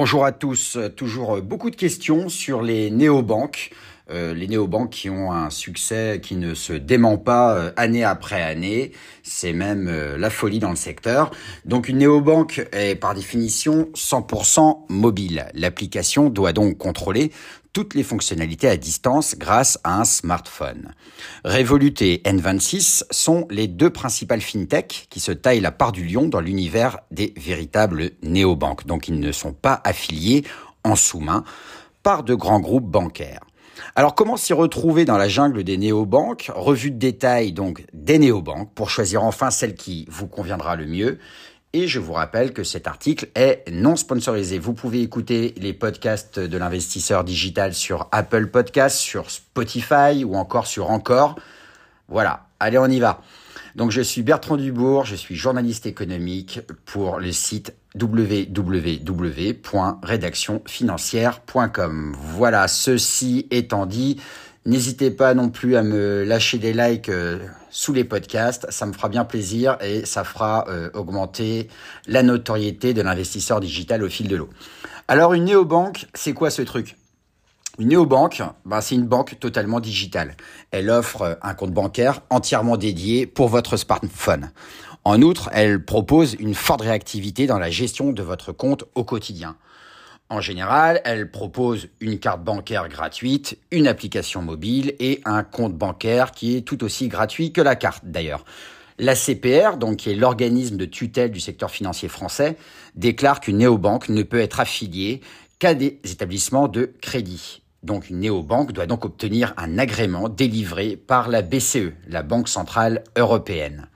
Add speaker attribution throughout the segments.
Speaker 1: Bonjour à tous, toujours beaucoup de questions sur les néobanques. Euh, les néobanques qui ont un succès qui ne se dément pas euh, année après année, c'est même euh, la folie dans le secteur. Donc une néobanque est par définition 100% mobile. L'application doit donc contrôler toutes les fonctionnalités à distance grâce à un smartphone. Revolut et N26 sont les deux principales fintechs qui se taillent la part du lion dans l'univers des véritables néobanques. Donc ils ne sont pas affiliés en sous-main par de grands groupes bancaires. Alors comment s'y retrouver dans la jungle des néobanques? Revue de détail donc des néobanques pour choisir enfin celle qui vous conviendra le mieux. Et je vous rappelle que cet article est non sponsorisé. Vous pouvez écouter les podcasts de l'investisseur digital sur Apple Podcasts, sur Spotify ou encore sur Encore. Voilà, allez on y va. Donc je suis Bertrand Dubourg, je suis journaliste économique pour le site www.rédactionfinancière.com. Voilà, ceci étant dit, n'hésitez pas non plus à me lâcher des likes euh, sous les podcasts, ça me fera bien plaisir et ça fera euh, augmenter la notoriété de l'investisseur digital au fil de l'eau. Alors une néobanque, c'est quoi ce truc? Une néobanque, ben, c'est une banque totalement digitale. Elle offre un compte bancaire entièrement dédié pour votre smartphone. En outre, elle propose une forte réactivité dans la gestion de votre compte au quotidien. En général, elle propose une carte bancaire gratuite, une application mobile et un compte bancaire qui est tout aussi gratuit que la carte d'ailleurs. La CPR, donc qui est l'organisme de tutelle du secteur financier français, déclare qu'une néobanque ne peut être affiliée qu'à des établissements de crédit. Donc une néobanque doit donc obtenir un agrément délivré par la BCE, la Banque centrale européenne.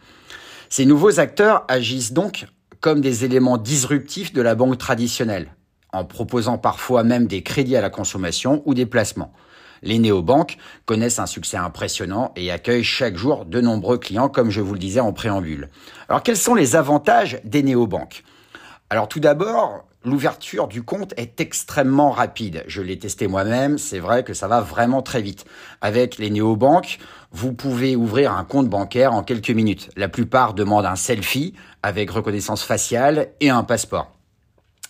Speaker 1: Ces nouveaux acteurs agissent donc comme des éléments disruptifs de la banque traditionnelle, en proposant parfois même des crédits à la consommation ou des placements. Les néobanques connaissent un succès impressionnant et accueillent chaque jour de nombreux clients, comme je vous le disais en préambule. Alors quels sont les avantages des néobanques? Alors tout d'abord, l'ouverture du compte est extrêmement rapide. Je l'ai testé moi-même, c'est vrai que ça va vraiment très vite. Avec les néobanques, vous pouvez ouvrir un compte bancaire en quelques minutes. La plupart demandent un selfie avec reconnaissance faciale et un passeport.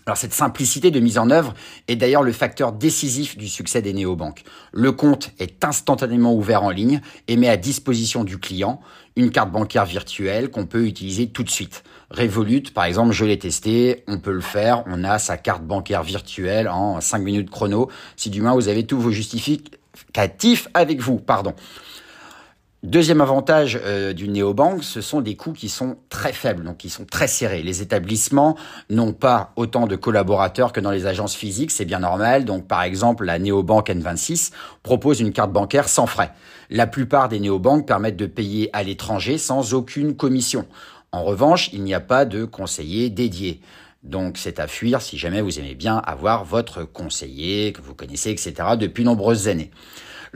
Speaker 1: Alors cette simplicité de mise en œuvre est d'ailleurs le facteur décisif du succès des néobanques. Le compte est instantanément ouvert en ligne et met à disposition du client une carte bancaire virtuelle qu'on peut utiliser tout de suite. Revolut, par exemple, je l'ai testé, on peut le faire, on a sa carte bancaire virtuelle en 5 minutes chrono, si du moins vous avez tous vos justificatifs avec vous, pardon. Deuxième avantage euh, d'une néobanque, ce sont des coûts qui sont très faibles, donc qui sont très serrés. Les établissements n'ont pas autant de collaborateurs que dans les agences physiques, c'est bien normal. Donc par exemple, la néobanque N26 propose une carte bancaire sans frais. La plupart des néobanques permettent de payer à l'étranger sans aucune commission. En revanche, il n'y a pas de conseiller dédié. Donc c'est à fuir si jamais vous aimez bien avoir votre conseiller que vous connaissez, etc. depuis nombreuses années.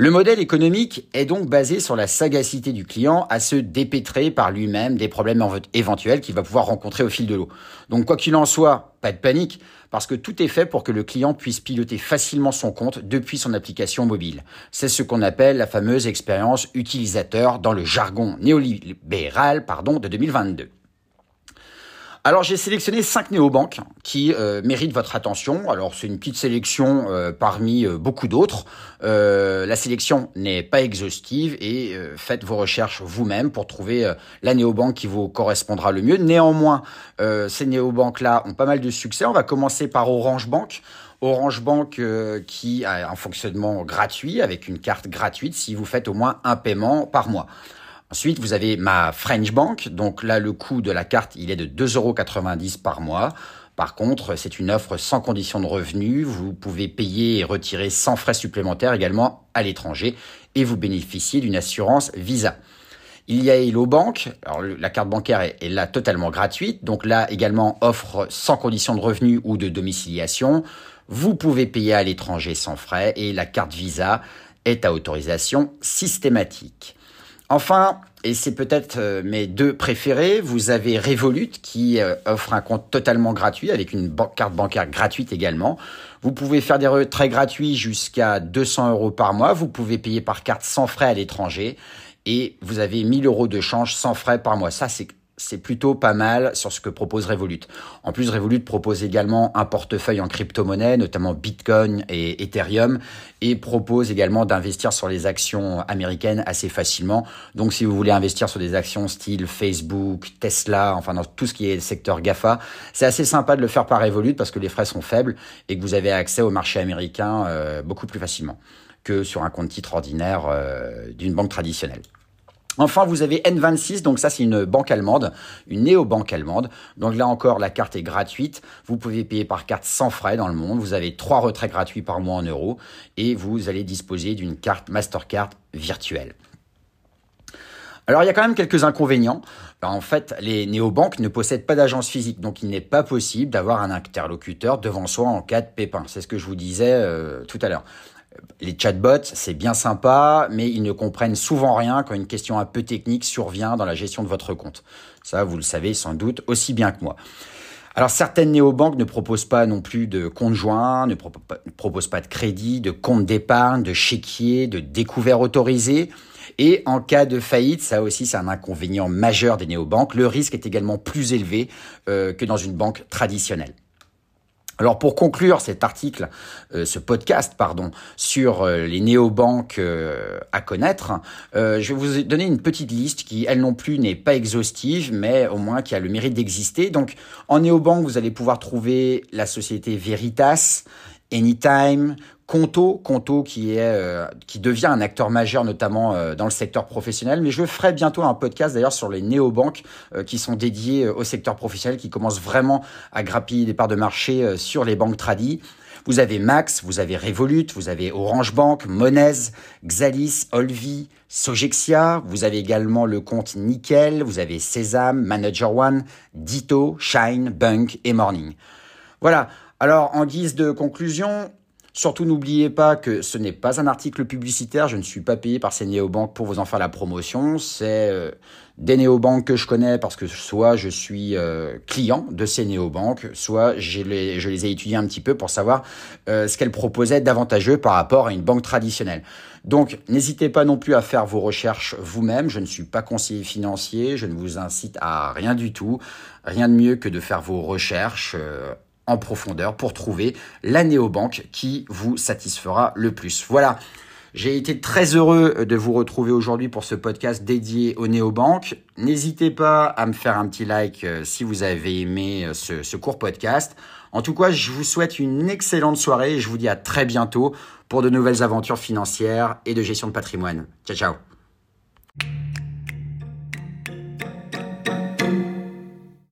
Speaker 1: Le modèle économique est donc basé sur la sagacité du client à se dépêtrer par lui-même des problèmes éventuels qu'il va pouvoir rencontrer au fil de l'eau. Donc quoi qu'il en soit, pas de panique, parce que tout est fait pour que le client puisse piloter facilement son compte depuis son application mobile. C'est ce qu'on appelle la fameuse expérience utilisateur dans le jargon néolibéral pardon, de 2022. Alors j'ai sélectionné cinq néobanques qui euh, méritent votre attention. Alors c'est une petite sélection euh, parmi euh, beaucoup d'autres. la sélection n'est pas exhaustive et faites vos recherches vous-même pour trouver la néobanque qui vous correspondra le mieux. Néanmoins, ces néobanques-là ont pas mal de succès. On va commencer par Orange Bank. Orange Bank qui a un fonctionnement gratuit avec une carte gratuite si vous faites au moins un paiement par mois. Ensuite, vous avez ma French Bank. Donc là, le coût de la carte, il est de 2,90 euros par mois. Par contre, c'est une offre sans condition de revenu. Vous pouvez payer et retirer sans frais supplémentaires également à l'étranger et vous bénéficiez d'une assurance Visa. Il y a Hello Bank. Alors, la carte bancaire est, est, là totalement gratuite. Donc là également offre sans condition de revenu ou de domiciliation. Vous pouvez payer à l'étranger sans frais et la carte Visa est à autorisation systématique. Enfin, et c'est peut-être euh, mes deux préférés, vous avez Revolut qui euh, offre un compte totalement gratuit avec une carte bancaire gratuite également. Vous pouvez faire des retraits gratuits jusqu'à 200 euros par mois. Vous pouvez payer par carte sans frais à l'étranger et vous avez 1000 euros de change sans frais par mois. Ça, c'est c'est plutôt pas mal sur ce que propose Revolut. En plus, Revolut propose également un portefeuille en crypto-monnaie, notamment Bitcoin et Ethereum, et propose également d'investir sur les actions américaines assez facilement. Donc, si vous voulez investir sur des actions style Facebook, Tesla, enfin dans tout ce qui est secteur GAFA, c'est assez sympa de le faire par Revolut parce que les frais sont faibles et que vous avez accès au marché américain euh, beaucoup plus facilement que sur un compte titre ordinaire euh, d'une banque traditionnelle. Enfin, vous avez N26, donc ça c'est une banque allemande, une néo-banque allemande. Donc là encore, la carte est gratuite. Vous pouvez payer par carte sans frais dans le monde. Vous avez trois retraits gratuits par mois en euros et vous allez disposer d'une carte Mastercard virtuelle. Alors il y a quand même quelques inconvénients. Ben, en fait, les néobanques ne possèdent pas d'agence physique, donc il n'est pas possible d'avoir un interlocuteur devant soi en cas de pépin. C'est ce que je vous disais euh, tout à l'heure les chatbots, c'est bien sympa, mais ils ne comprennent souvent rien quand une question un peu technique survient dans la gestion de votre compte. Ça, vous le savez sans doute aussi bien que moi. Alors certaines néobanques ne proposent pas non plus de compte joint, ne, proposent pas de crédit, de compte d'épargne, de chéquier, de découvert autorisé. Et en cas de faillite, ça aussi c'est un inconvénient majeur des néobanques, le risque est également plus élevé euh, que dans une banque traditionnelle. Alors pour conclure cet article, euh, ce podcast pardon, sur euh, les néobanques euh, à connaître, je vais vous donner une petite liste qui elle non plus n'est pas exhaustive, mais au moins qui a le mérite d'exister. Donc en néobanque, vous allez pouvoir trouver la société Veritas, Anytime, Conto, Conto qui est euh, qui devient un acteur majeur notamment euh, dans le secteur professionnel. Mais je ferai bientôt un podcast d'ailleurs sur les néobanques euh, qui sont dédiées au secteur professionnel, qui commencent vraiment à grappiller des parts de marché sur les banques tradies. Vous avez Max, vous avez Revolut, vous avez Orange Bank, Monez, Xalis, Olvi, Sogexia. Vous avez également le compte Nickel, vous avez Sesam, Manager One, Ditto, Shine, Bunk et Morning. Voilà. Alors, en guise de conclusion, Surtout n'oubliez pas que ce n'est pas un article publicitaire, je ne suis pas payé par ces néobanques pour vous en faire la promotion, c'est euh, des néobanques que je connais parce que soit je suis euh, client de ces néobanques, soit je les, ai étudiés un petit peu pour savoir euh, ce qu'elles proposaient d'avantageux par rapport à une banque traditionnelle. Donc n'hésitez pas non plus à faire vos recherches vous-même, je ne suis pas conseiller financier, je ne vous incite à rien du tout, rien de mieux que de faire vos recherches en profondeur pour trouver la néobanque qui vous satisfera le plus. Voilà. J'ai été très heureux de vous retrouver aujourd'hui pour ce podcast dédié aux néobanques. N'hésitez pas à me faire un petit like euh, si vous avez aimé euh, ce, ce court podcast. En tout cas, je vous souhaite une excellente soirée et je vous dis à très bientôt pour de nouvelles aventures financières et de gestion de patrimoine. Ciao, ciao